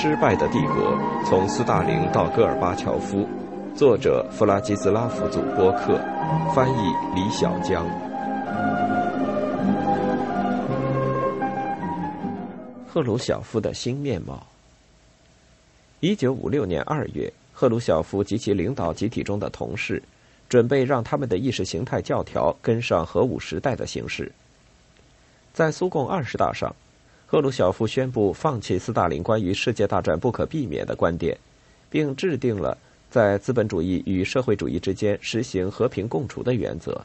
失败的帝国：从斯大林到戈尔巴乔夫，作者弗拉基斯拉夫·祖波克，翻译李小江。赫鲁晓夫的新面貌。一九五六年二月，赫鲁晓夫及其领导集体中的同事，准备让他们的意识形态教条跟上核武时代的形势。在苏共二十大上。赫鲁晓夫宣布放弃斯大林关于世界大战不可避免的观点，并制定了在资本主义与社会主义之间实行和平共处的原则。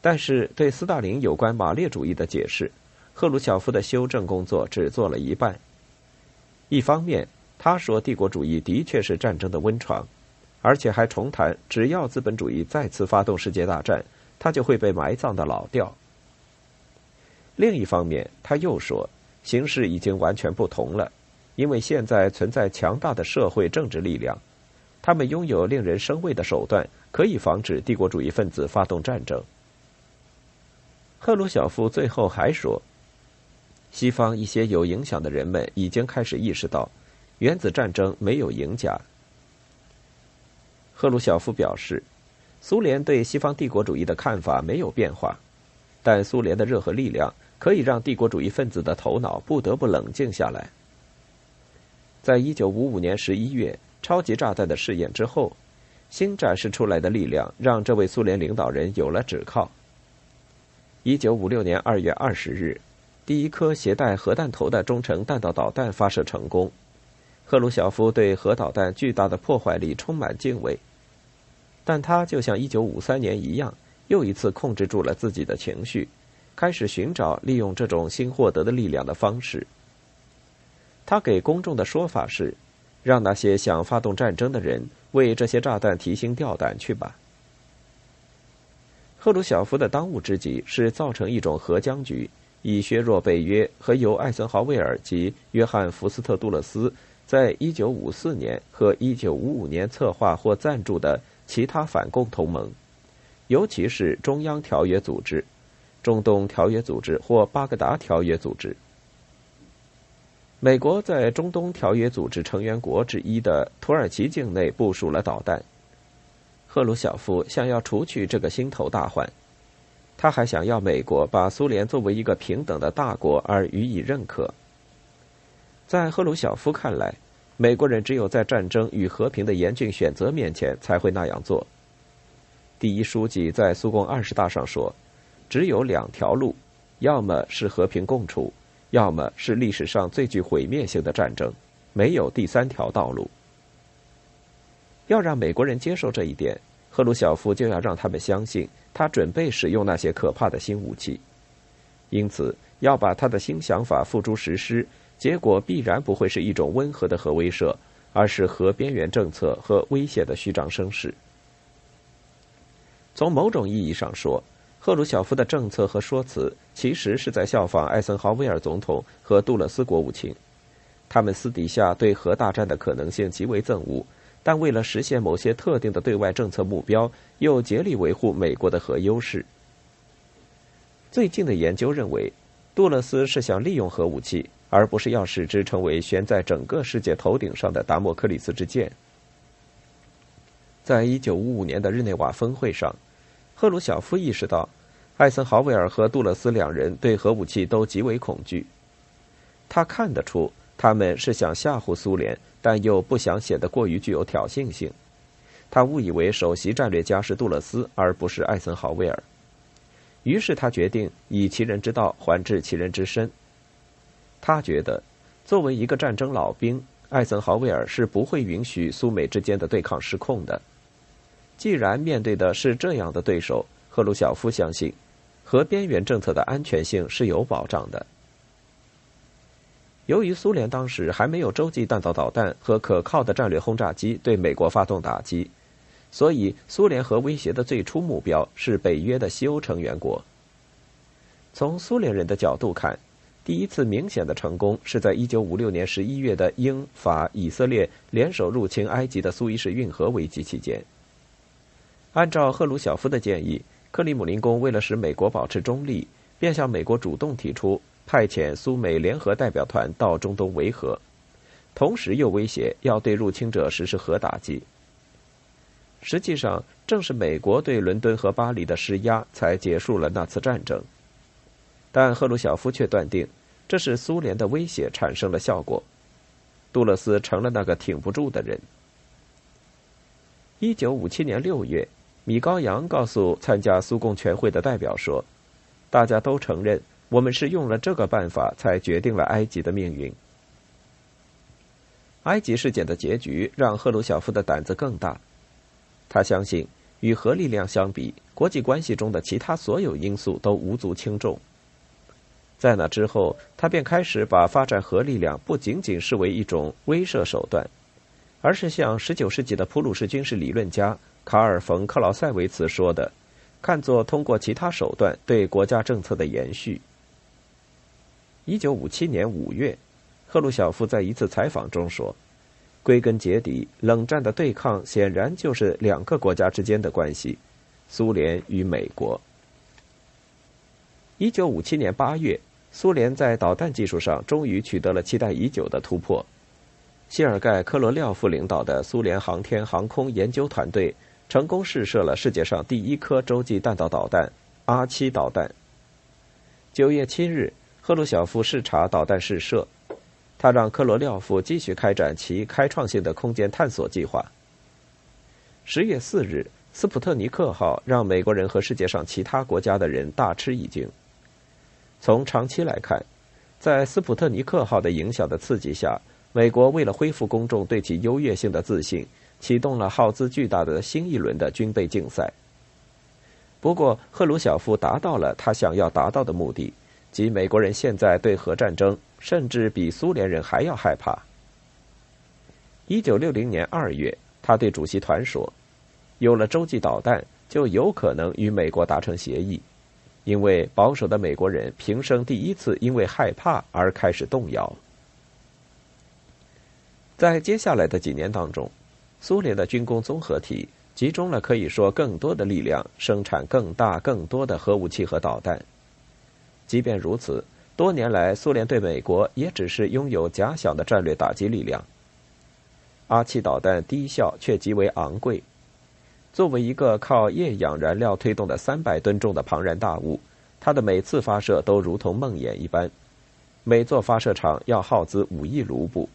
但是，对斯大林有关马列主义的解释，赫鲁晓夫的修正工作只做了一半。一方面，他说帝国主义的确是战争的温床，而且还重谈只要资本主义再次发动世界大战，它就会被埋葬的老调。另一方面，他又说，形势已经完全不同了，因为现在存在强大的社会政治力量，他们拥有令人生畏的手段，可以防止帝国主义分子发动战争。赫鲁晓夫最后还说，西方一些有影响的人们已经开始意识到，原子战争没有赢家。赫鲁晓夫表示，苏联对西方帝国主义的看法没有变化，但苏联的热核力量。可以让帝国主义分子的头脑不得不冷静下来。在一九五五年十一月超级炸弹的试验之后，新展示出来的力量让这位苏联领导人有了指靠。一九五六年二月二十日，第一颗携带核弹头的中程弹道导弹发射成功。赫鲁晓夫对核导弹巨大的破坏力充满敬畏，但他就像一九五三年一样，又一次控制住了自己的情绪。开始寻找利用这种新获得的力量的方式。他给公众的说法是：让那些想发动战争的人为这些炸弹提心吊胆去吧。赫鲁晓夫的当务之急是造成一种核僵局，以削弱北约和由艾森豪威尔及约翰·福斯特·杜勒斯在一九五四年和一九五五年策划或赞助的其他反共同盟，尤其是中央条约组织。中东条约组织或巴格达条约组织。美国在中东条约组织成员国之一的土耳其境内部署了导弹。赫鲁晓夫想要除去这个心头大患，他还想要美国把苏联作为一个平等的大国而予以认可。在赫鲁晓夫看来，美国人只有在战争与和平的严峻选择面前才会那样做。第一书记在苏共二十大上说。只有两条路，要么是和平共处，要么是历史上最具毁灭性的战争，没有第三条道路。要让美国人接受这一点，赫鲁晓夫就要让他们相信他准备使用那些可怕的新武器。因此，要把他的新想法付诸实施，结果必然不会是一种温和的核威慑，而是核边缘政策和威胁的虚张声势。从某种意义上说。赫鲁晓夫的政策和说辞其实是在效仿艾森豪威尔总统和杜勒斯国务卿，他们私底下对核大战的可能性极为憎恶，但为了实现某些特定的对外政策目标，又竭力维护美国的核优势。最近的研究认为，杜勒斯是想利用核武器，而不是要使之成为悬在整个世界头顶上的达摩克里斯之剑。在一九五五年的日内瓦峰会上。赫鲁晓夫意识到，艾森豪威尔和杜勒斯两人对核武器都极为恐惧。他看得出，他们是想吓唬苏联，但又不想显得过于具有挑衅性。他误以为首席战略家是杜勒斯，而不是艾森豪威尔。于是他决定以其人之道还治其人之身。他觉得，作为一个战争老兵，艾森豪威尔是不会允许苏美之间的对抗失控的。既然面对的是这样的对手，赫鲁晓夫相信，核边缘政策的安全性是有保障的。由于苏联当时还没有洲际弹道导弹和可靠的战略轰炸机对美国发动打击，所以苏联核威胁的最初目标是北约的西欧成员国。从苏联人的角度看，第一次明显的成功是在1956年11月的英法以色列联手入侵埃及的苏伊士运河危机期间。按照赫鲁晓夫的建议，克里姆林宫为了使美国保持中立，便向美国主动提出派遣苏美联合代表团到中东维和。同时又威胁要对入侵者实施核打击。实际上，正是美国对伦敦和巴黎的施压，才结束了那次战争。但赫鲁晓夫却断定，这是苏联的威胁产生了效果，杜勒斯成了那个挺不住的人。一九五七年六月，米高扬告诉参加苏共全会的代表说：“大家都承认，我们是用了这个办法才决定了埃及的命运。”埃及事件的结局让赫鲁晓夫的胆子更大。他相信，与核力量相比，国际关系中的其他所有因素都无足轻重。在那之后，他便开始把发展核力量不仅仅视为一种威慑手段，而是像19世纪的普鲁士军事理论家卡尔·冯·克劳塞维茨说的，看作通过其他手段对国家政策的延续。1957年5月，赫鲁晓夫在一次采访中说。归根结底，冷战的对抗显然就是两个国家之间的关系：苏联与美国。一九五七年八月，苏联在导弹技术上终于取得了期待已久的突破。谢尔盖·科罗廖夫领导的苏联航天航空研究团队成功试射了世界上第一颗洲际弹道导弹——阿七导弹。九月七日，赫鲁晓夫视察导弹试射。他让科罗廖夫继续开展其开创性的空间探索计划。十月四日，斯普特尼克号让美国人和世界上其他国家的人大吃一惊。从长期来看，在斯普特尼克号的影响的刺激下，美国为了恢复公众对其优越性的自信，启动了耗资巨大的新一轮的军备竞赛。不过，赫鲁晓夫达到了他想要达到的目的，即美国人现在对核战争。甚至比苏联人还要害怕。一九六零年二月，他对主席团说：“有了洲际导弹，就有可能与美国达成协议，因为保守的美国人平生第一次因为害怕而开始动摇。”在接下来的几年当中，苏联的军工综合体集中了可以说更多的力量，生产更大、更多的核武器和导弹。即便如此。多年来，苏联对美国也只是拥有假想的战略打击力量。阿七导弹低效却极为昂贵，作为一个靠液氧燃料推动的三百吨重的庞然大物，它的每次发射都如同梦魇一般。每座发射场要耗资五亿卢布。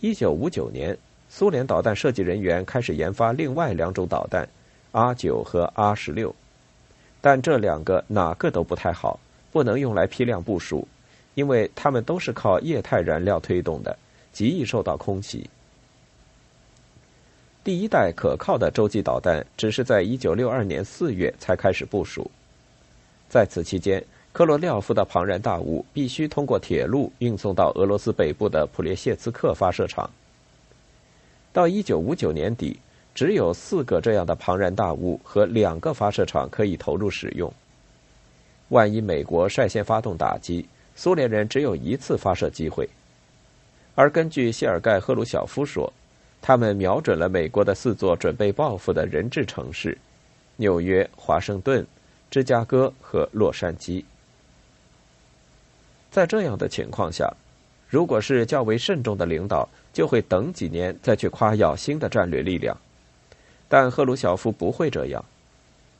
一九五九年，苏联导弹设计人员开始研发另外两种导弹，阿九和阿十六，但这两个哪个都不太好。不能用来批量部署，因为它们都是靠液态燃料推动的，极易受到空袭。第一代可靠的洲际导弹只是在一九六二年四月才开始部署，在此期间，科罗廖夫的庞然大物必须通过铁路运送到俄罗斯北部的普列谢茨克发射场。到一九五九年底，只有四个这样的庞然大物和两个发射场可以投入使用。万一美国率先发动打击，苏联人只有一次发射机会。而根据谢尔盖·赫鲁晓夫说，他们瞄准了美国的四座准备报复的人质城市：纽约、华盛顿、芝加哥和洛杉矶。在这样的情况下，如果是较为慎重的领导，就会等几年再去夸耀新的战略力量。但赫鲁晓夫不会这样。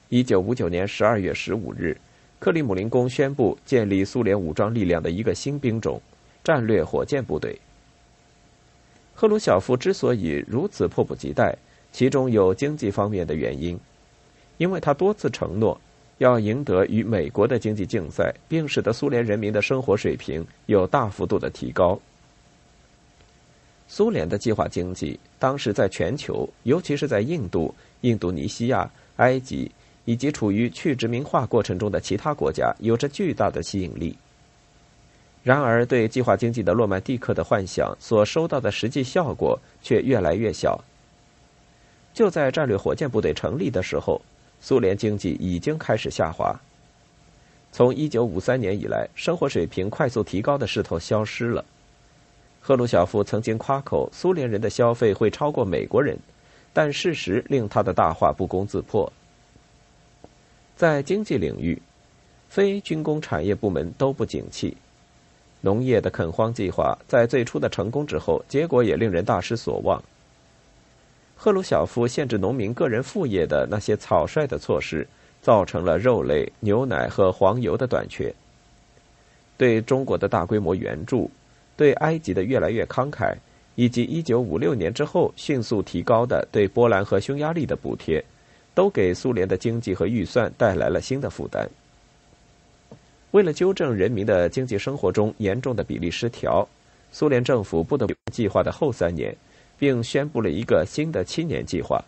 一九五九年十二月十五日。克里姆林宫宣布建立苏联武装力量的一个新兵种——战略火箭部队。赫鲁晓夫之所以如此迫不及待，其中有经济方面的原因，因为他多次承诺要赢得与美国的经济竞赛，并使得苏联人民的生活水平有大幅度的提高。苏联的计划经济当时在全球，尤其是在印度、印度尼西亚、埃及。以及处于去殖民化过程中的其他国家有着巨大的吸引力。然而，对计划经济的诺曼蒂克的幻想所收到的实际效果却越来越小。就在战略火箭部队成立的时候，苏联经济已经开始下滑。从1953年以来，生活水平快速提高的势头消失了。赫鲁晓夫曾经夸口苏联人的消费会超过美国人，但事实令他的大话不攻自破。在经济领域，非军工产业部门都不景气。农业的垦荒计划在最初的成功之后，结果也令人大失所望。赫鲁晓夫限制农民个人副业的那些草率的措施，造成了肉类、牛奶和黄油的短缺。对中国的大规模援助，对埃及的越来越慷慨，以及1956年之后迅速提高的对波兰和匈牙利的补贴，都给苏联的经济和预算带来了新的负担。为了纠正人民的经济生活中严重的比例失调，苏联政府不得不计划的后三年，并宣布了一个新的七年计划。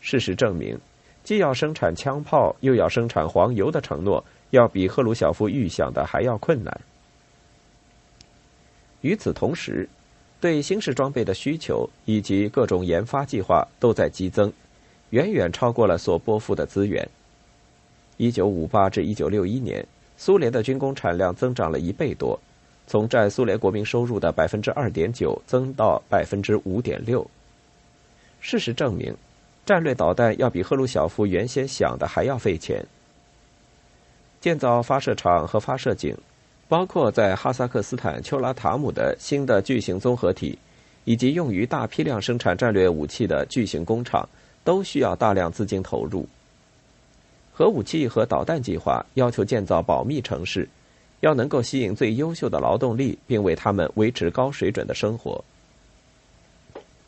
事实证明，既要生产枪炮，又要生产黄油的承诺。要比赫鲁晓夫预想的还要困难。与此同时，对新式装备的需求以及各种研发计划都在激增，远远超过了所拨付的资源。一九五八至一九六一年，苏联的军工产量增长了一倍多，从占苏联国民收入的百分之二点九增到百分之五点六。事实证明，战略导弹要比赫鲁晓夫原先想的还要费钱。建造发射场和发射井，包括在哈萨克斯坦丘拉塔姆的新的巨型综合体，以及用于大批量生产战略武器的巨型工厂，都需要大量资金投入。核武器和导弹计划要求建造保密城市，要能够吸引最优秀的劳动力，并为他们维持高水准的生活。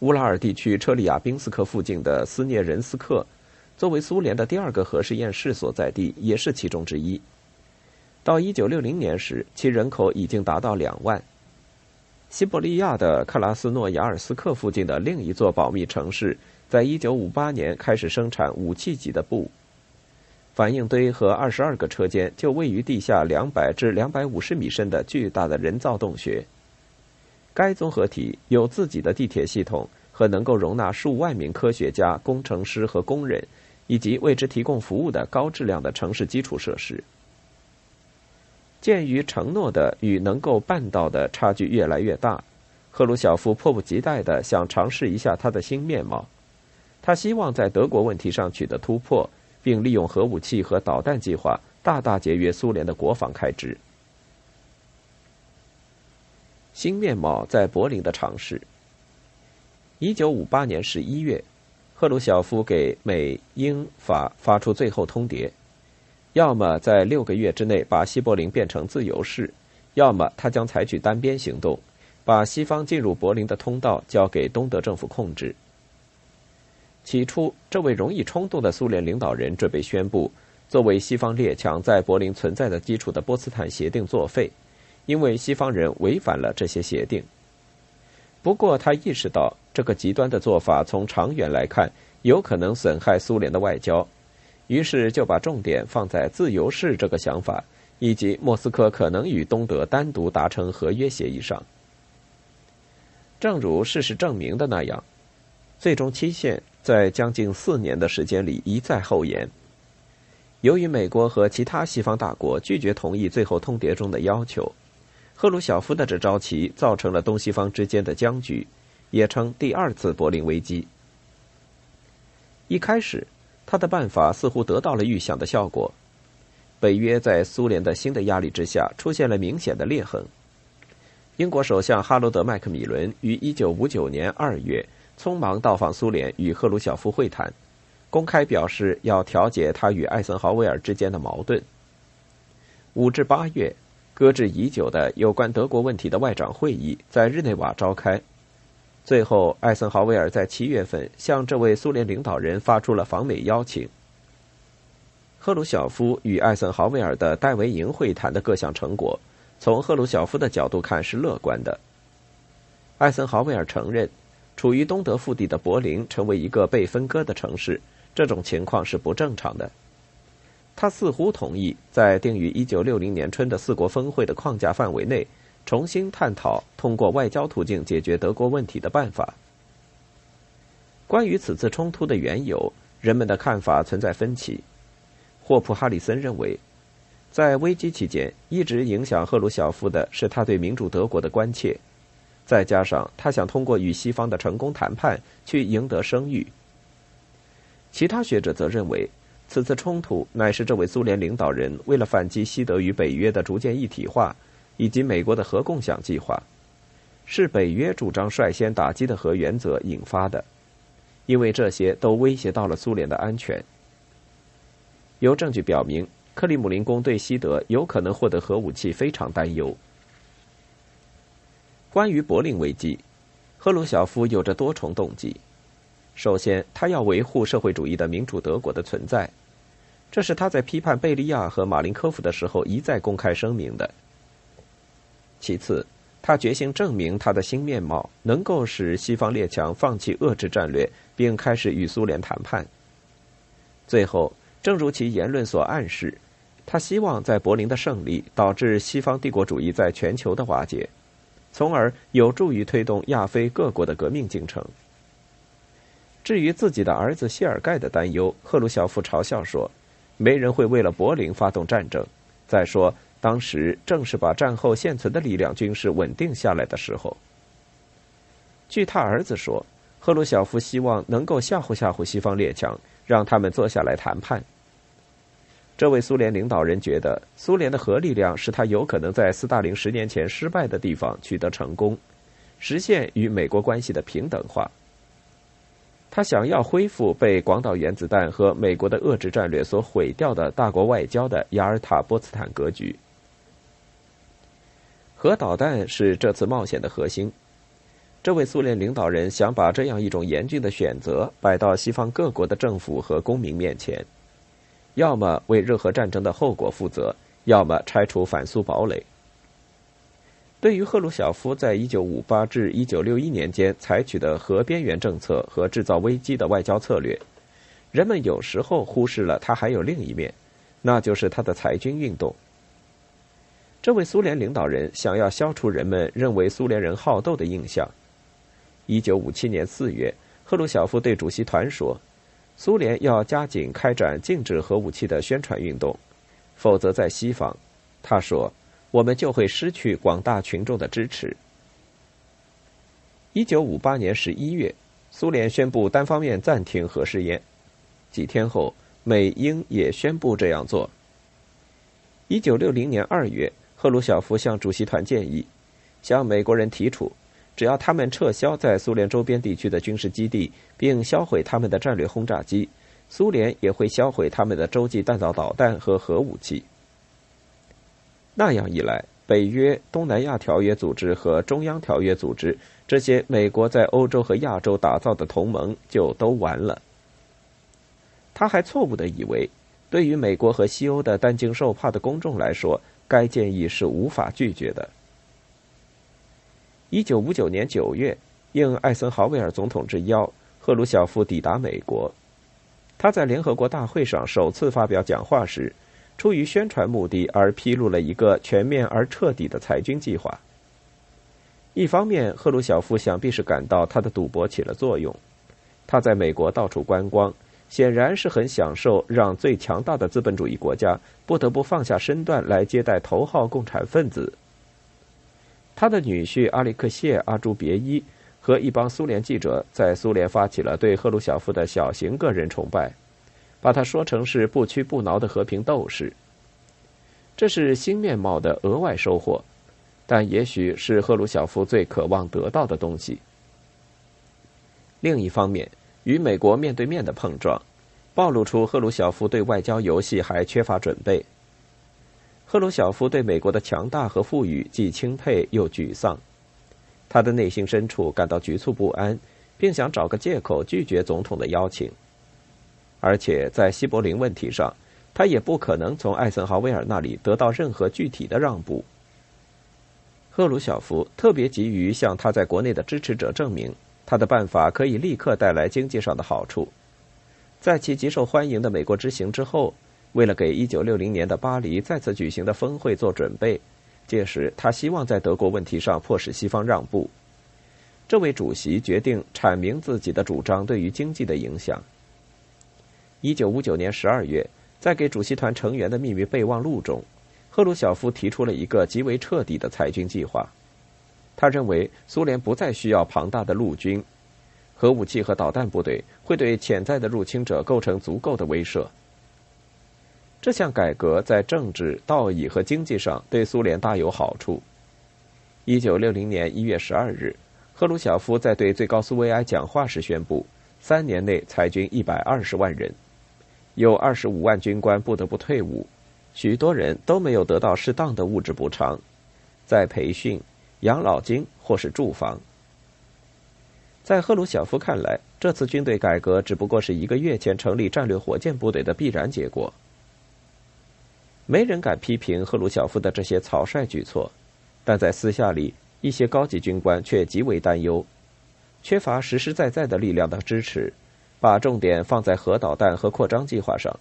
乌拉尔地区车里亚宾斯克附近的斯涅人斯克。作为苏联的第二个核试验室所在地，也是其中之一。到一九六零年时，其人口已经达到两万。西伯利亚的克拉斯诺亚尔斯克附近的另一座保密城市，在一九五八年开始生产武器级的布。反应堆和二十二个车间就位于地下两百至两百五十米深的巨大的人造洞穴。该综合体有自己的地铁系统和能够容纳数万名科学家、工程师和工人。以及为之提供服务的高质量的城市基础设施。鉴于承诺的与能够办到的差距越来越大，赫鲁晓夫迫不及待的想尝试一下他的新面貌。他希望在德国问题上取得突破，并利用核武器和导弹计划大大节约苏联的国防开支。新面貌在柏林的尝试。一九五八年十一月。赫鲁晓夫给美、英、法发出最后通牒：要么在六个月之内把西柏林变成自由市，要么他将采取单边行动，把西方进入柏林的通道交给东德政府控制。起初，这位容易冲动的苏联领导人准备宣布，作为西方列强在柏林存在的基础的波茨坦协定作废，因为西方人违反了这些协定。不过，他意识到这个极端的做法从长远来看有可能损害苏联的外交，于是就把重点放在自由式这个想法以及莫斯科可能与东德单独达成合约协议上。正如事实证明的那样，最终期限在将近四年的时间里一再后延。由于美国和其他西方大国拒绝同意最后通牒中的要求。赫鲁晓夫的这招棋造成了东西方之间的僵局，也称第二次柏林危机。一开始，他的办法似乎得到了预想的效果。北约在苏联的新的压力之下出现了明显的裂痕。英国首相哈罗德·麦克米伦于1959年2月匆忙到访苏联，与赫鲁晓夫会谈，公开表示要调解他与艾森豪威尔之间的矛盾。5至8月。搁置已久的有关德国问题的外长会议在日内瓦召开，最后，艾森豪威尔在七月份向这位苏联领导人发出了访美邀请。赫鲁晓夫与艾森豪威尔的戴维营会谈的各项成果，从赫鲁晓夫的角度看是乐观的。艾森豪威尔承认，处于东德腹地的柏林成为一个被分割的城市，这种情况是不正常的。他似乎同意在定于1960年春的四国峰会的框架范围内，重新探讨通过外交途径解决德国问题的办法。关于此次冲突的缘由，人们的看法存在分歧。霍普·哈里森认为，在危机期间一直影响赫鲁晓夫的是他对民主德国的关切，再加上他想通过与西方的成功谈判去赢得声誉。其他学者则认为。此次冲突乃是这位苏联领导人为了反击西德与北约的逐渐一体化，以及美国的核共享计划，是北约主张率先打击的核原则引发的，因为这些都威胁到了苏联的安全。有证据表明，克里姆林宫对西德有可能获得核武器非常担忧。关于柏林危机，赫鲁晓夫有着多重动机。首先，他要维护社会主义的民主德国的存在，这是他在批判贝利亚和马林科夫的时候一再公开声明的。其次，他决心证明他的新面貌能够使西方列强放弃遏制战略，并开始与苏联谈判。最后。正如其言论所暗示，他希望在柏林的胜利导致西方帝国主义在全球的瓦解，从而有助于推动亚非各国的革命进程。至于自己的儿子谢尔盖的担忧，赫鲁晓夫嘲笑说：“没人会为了柏林发动战争。再说，当时正是把战后现存的力量军事稳定下来的时候。”据他儿子说，赫鲁晓夫希望能够吓唬吓唬西方列强，让他们坐下来谈判。这位苏联领导人觉得，苏联的核力量是他有可能在斯大林十年前失败的地方取得成功，实现与美国关系的平等化。他想要恢复被广岛原子弹和美国的遏制战略所毁掉的大国外交的雅尔塔波茨坦格局。核导弹是这次冒险的核心。这位苏联领导人想把这样一种严峻的选择摆到西方各国的政府和公民面前。要么为热核战争的后果负责，要么拆除反苏堡垒。对于赫鲁晓夫在1958至1961年间采取的核边缘政策和制造危机的外交策略，人们有时候忽视了他还有另一面，那就是他的裁军运动。这位苏联领导人想要消除人们认为苏联人好斗的印象。1957年4月，赫鲁晓夫对主席团说。苏联要加紧开展禁止核武器的宣传运动，否则在西方，他说，我们就会失去广大群众的支持。一九五八年十一月，苏联宣布单方面暂停核试验，几天后，美英也宣布这样做。一九六零年二月，赫鲁晓夫向主席团建议，向美国人提出。只要他们撤销在苏联周边地区的军事基地，并销毁他们的战略轰炸机，苏联也会销毁他们的洲际弹道导弹和核武器。那样一来，北约、东南亚条约组织和中央条约组织这些美国在欧洲和亚洲打造的同盟就都完了。他还错误的以为，对于美国和西欧的担惊受怕的公众来说，该建议是无法拒绝的。一九五九年九月，应艾森豪威尔总统之邀，赫鲁晓夫抵达美国。他在联合国大会上首次发表讲话时，出于宣传目的而披露了一个全面而彻底的裁军计划。一方面，赫鲁晓夫想必是感到他的赌博起了作用。他在美国到处观光，显然是很享受让最强大的资本主义国家不得不放下身段来接待头号共产分子。他的女婿阿里克谢·阿朱别伊和一帮苏联记者在苏联发起了对赫鲁晓夫的小型个人崇拜，把他说成是不屈不挠的和平斗士。这是新面貌的额外收获，但也许是赫鲁晓夫最渴望得到的东西。另一方面，与美国面对面的碰撞，暴露出赫鲁晓夫对外交游戏还缺乏准备。赫鲁晓夫对美国的强大和富裕既钦佩又沮丧，他的内心深处感到局促不安，并想找个借口拒绝总统的邀请。而且在西柏林问题上，他也不可能从艾森豪威尔那里得到任何具体的让步。赫鲁晓夫特别急于向他在国内的支持者证明，他的办法可以立刻带来经济上的好处。在其极受欢迎的美国之行之后。为了给1960年的巴黎再次举行的峰会做准备，届时他希望在德国问题上迫使西方让步。这位主席决定阐明自己的主张对于经济的影响。1959年12月，在给主席团成员的秘密备忘录中，赫鲁晓夫提出了一个极为彻底的裁军计划。他认为苏联不再需要庞大的陆军，核武器和导弹部队会对潜在的入侵者构成足够的威慑。这项改革在政治、道义和经济上对苏联大有好处。一九六零年一月十二日，赫鲁晓夫在对最高苏维埃讲话时宣布，三年内裁军一百二十万人，有二十五万军官不得不退伍，许多人都没有得到适当的物质补偿，在培训、养老金或是住房。在赫鲁晓夫看来，这次军队改革只不过是一个月前成立战略火箭部队的必然结果。没人敢批评赫鲁晓夫的这些草率举措，但在私下里，一些高级军官却极为担忧，缺乏实实在在的力量的支持，把重点放在核导弹和扩张计划上。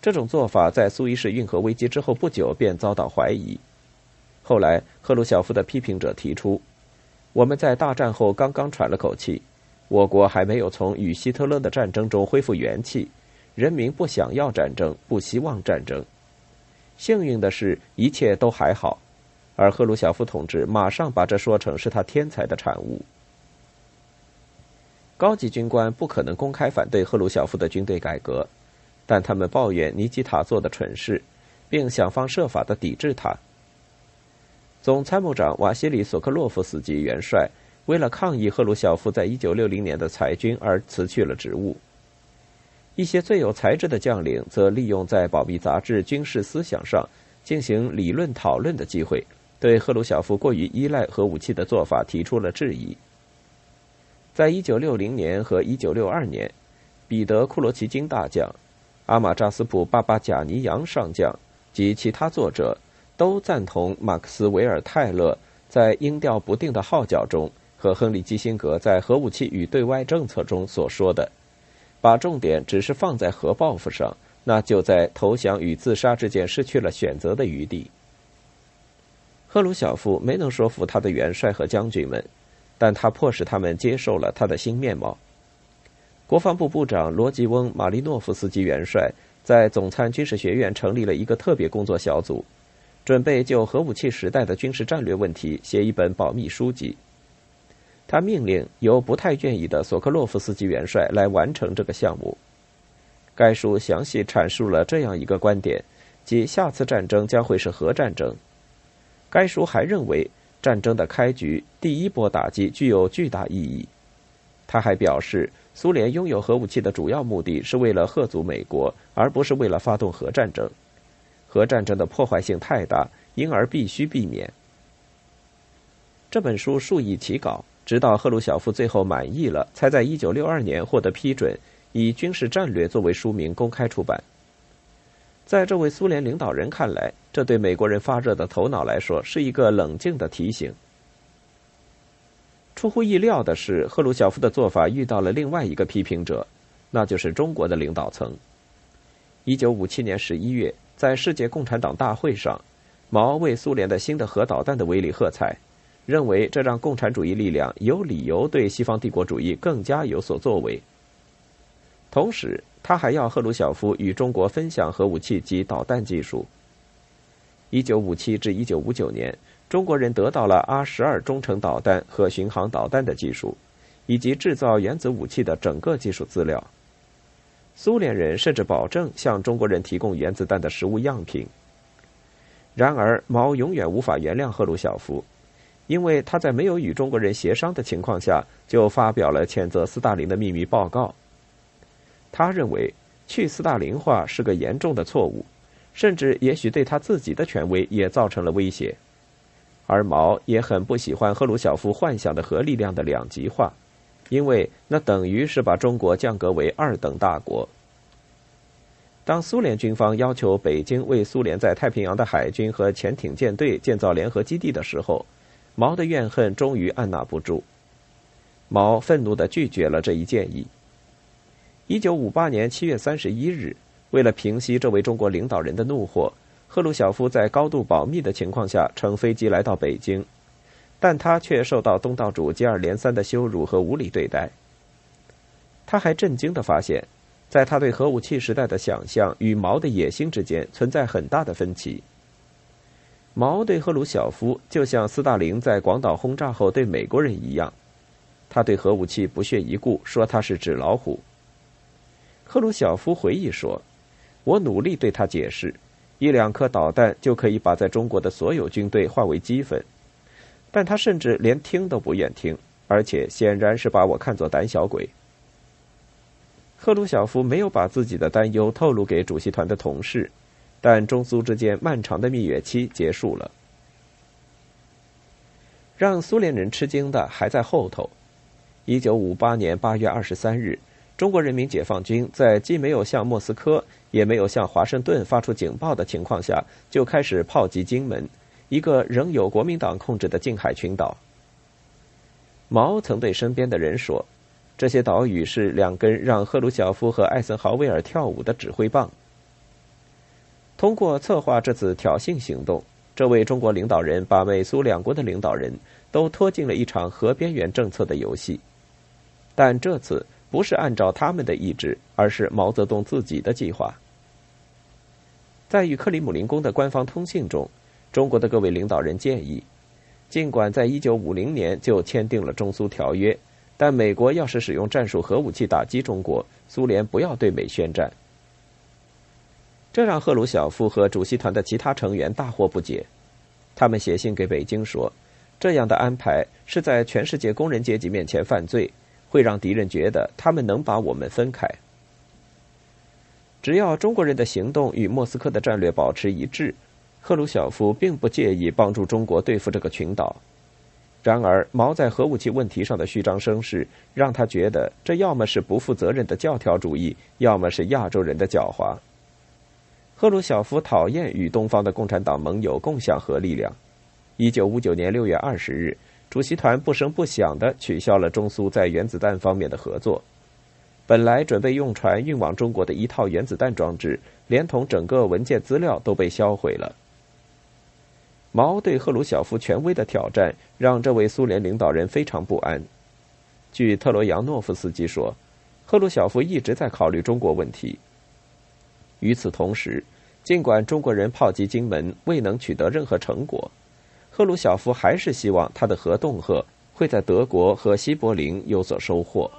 这种做法在苏伊士运河危机之后不久便遭到怀疑。后来，赫鲁晓夫的批评者提出：“我们在大战后刚刚喘了口气，我国还没有从与希特勒的战争中恢复元气，人民不想要战争，不希望战争。”幸运的是，一切都还好，而赫鲁晓夫同志马上把这说成是他天才的产物。高级军官不可能公开反对赫鲁晓夫的军队改革，但他们抱怨尼基塔做的蠢事，并想方设法的抵制他。总参谋长瓦西里索克洛夫斯基元帅为了抗议赫鲁晓夫在一九六零年的裁军而辞去了职务。一些最有才智的将领则利用在保密杂志《军事思想》上进行理论讨论的机会，对赫鲁晓夫过于依赖核武器的做法提出了质疑。在一九六零年和一九六二年，彼得·库罗奇金大将、阿马扎斯普·巴巴贾尼扬上将及其他作者都赞同马克思·维尔泰勒在音调不定的号角中和亨利·基辛格在核武器与对外政策中所说的。把重点只是放在核报复上，那就在投降与自杀之间失去了选择的余地。赫鲁晓夫没能说服他的元帅和将军们，但他迫使他们接受了他的新面貌。国防部部长罗吉翁·马利诺夫斯基元帅在总参军事学院成立了一个特别工作小组，准备就核武器时代的军事战略问题写一本保密书籍。他命令由不太愿意的索克洛夫斯基元帅来完成这个项目。该书详细阐述了这样一个观点，即下次战争将会是核战争。该书还认为，战争的开局第一波打击具有巨大意义。他还表示，苏联拥有核武器的主要目的是为了吓阻美国，而不是为了发动核战争。核战争的破坏性太大，因而必须避免。这本书数易起稿。直到赫鲁晓夫最后满意了，才在一九六二年获得批准，以“军事战略”作为书名公开出版。在这位苏联领导人看来，这对美国人发热的头脑来说是一个冷静的提醒。出乎意料的是，赫鲁晓夫的做法遇到了另外一个批评者，那就是中国的领导层。一九五七年十一月，在世界共产党大会上，毛为苏联的新的核导弹的威力喝彩。认为这让共产主义力量有理由对西方帝国主义更加有所作为。同时，他还要赫鲁晓夫与中国分享核武器及导弹技术。一九五七至一九五九年，中国人得到了阿十二中程导弹和巡航导弹的技术，以及制造原子武器的整个技术资料。苏联人甚至保证向中国人提供原子弹的实物样品。然而，毛永远无法原谅赫鲁晓夫。因为他在没有与中国人协商的情况下，就发表了谴责斯大林的秘密报告。他认为去斯大林化是个严重的错误，甚至也许对他自己的权威也造成了威胁。而毛也很不喜欢赫鲁晓夫幻想的核力量的两极化，因为那等于是把中国降格为二等大国。当苏联军方要求北京为苏联在太平洋的海军和潜艇舰队建造联合基地的时候，毛的怨恨终于按捺不住，毛愤怒地拒绝了这一建议。一九五八年七月三十一日，为了平息这位中国领导人的怒火，赫鲁晓夫在高度保密的情况下乘飞机来到北京，但他却受到东道主接二连三的羞辱和无理对待。他还震惊地发现，在他对核武器时代的想象与毛的野心之间存在很大的分歧。毛对赫鲁晓夫就像斯大林在广岛轰炸后对美国人一样，他对核武器不屑一顾，说他是纸老虎。赫鲁晓夫回忆说，我努力对他解释，一两颗导弹就可以把在中国的所有军队化为齑粉，但他甚至连听都不愿听，而且显然是把我看作胆小鬼。赫鲁晓夫没有把自己的担忧透露给主席团的同事，但中苏之间漫长的蜜月期结束了。让苏联人吃惊的还在后头。一九五八年八月二十三日，中国人民解放军在既没有向莫斯科，也没有向华盛顿发出警报的情况下，就开始炮击金门，一个仍有国民党控制的近海群岛。毛曾对身边的人说。这些岛屿是两根让赫鲁晓夫和艾森豪威尔跳舞的指挥棒。通过策划这次挑衅行动，这位中国领导人把美苏两国的领导人都拖进了一场核边缘政策的游戏。但这次不是按照他们的意志，而是毛泽东自己的计划。在与克里姆林宫的官方通信中，中国的各位领导人建议，尽管在一九五零年就签订了中苏条约。但美国要是使用战术核武器打击中国，苏联不要对美宣战。这让赫鲁晓夫和主席团的其他成员大惑不解。他们写信给北京说，这样的安排是在全世界工人阶级面前犯罪，会让敌人觉得他们能把我们分开。只要中国人的行动与莫斯科的战略保持一致，赫鲁晓夫并不介意帮助中国对付这个群岛。然而，毛在核武器问题上的虚张声势，让他觉得这要么是不负责任的教条主义，要么是亚洲人的狡猾。赫鲁晓夫讨厌与东方的共产党盟友共享核力量。一九五九年六月二十日，主席团不声不响地取消了中苏在原子弹方面的合作。本来准备用船运往中国的一套原子弹装置，连同整个文件资料都被销毁了。毛对赫鲁晓夫权威的挑战，让这位苏联领导人非常不安。据特罗扬诺夫斯基说，赫鲁晓夫一直在考虑中国问题。与此同时，尽管中国人炮击金门未能取得任何成果，赫鲁晓夫还是希望他的核恫吓会在德国和西柏林有所收获。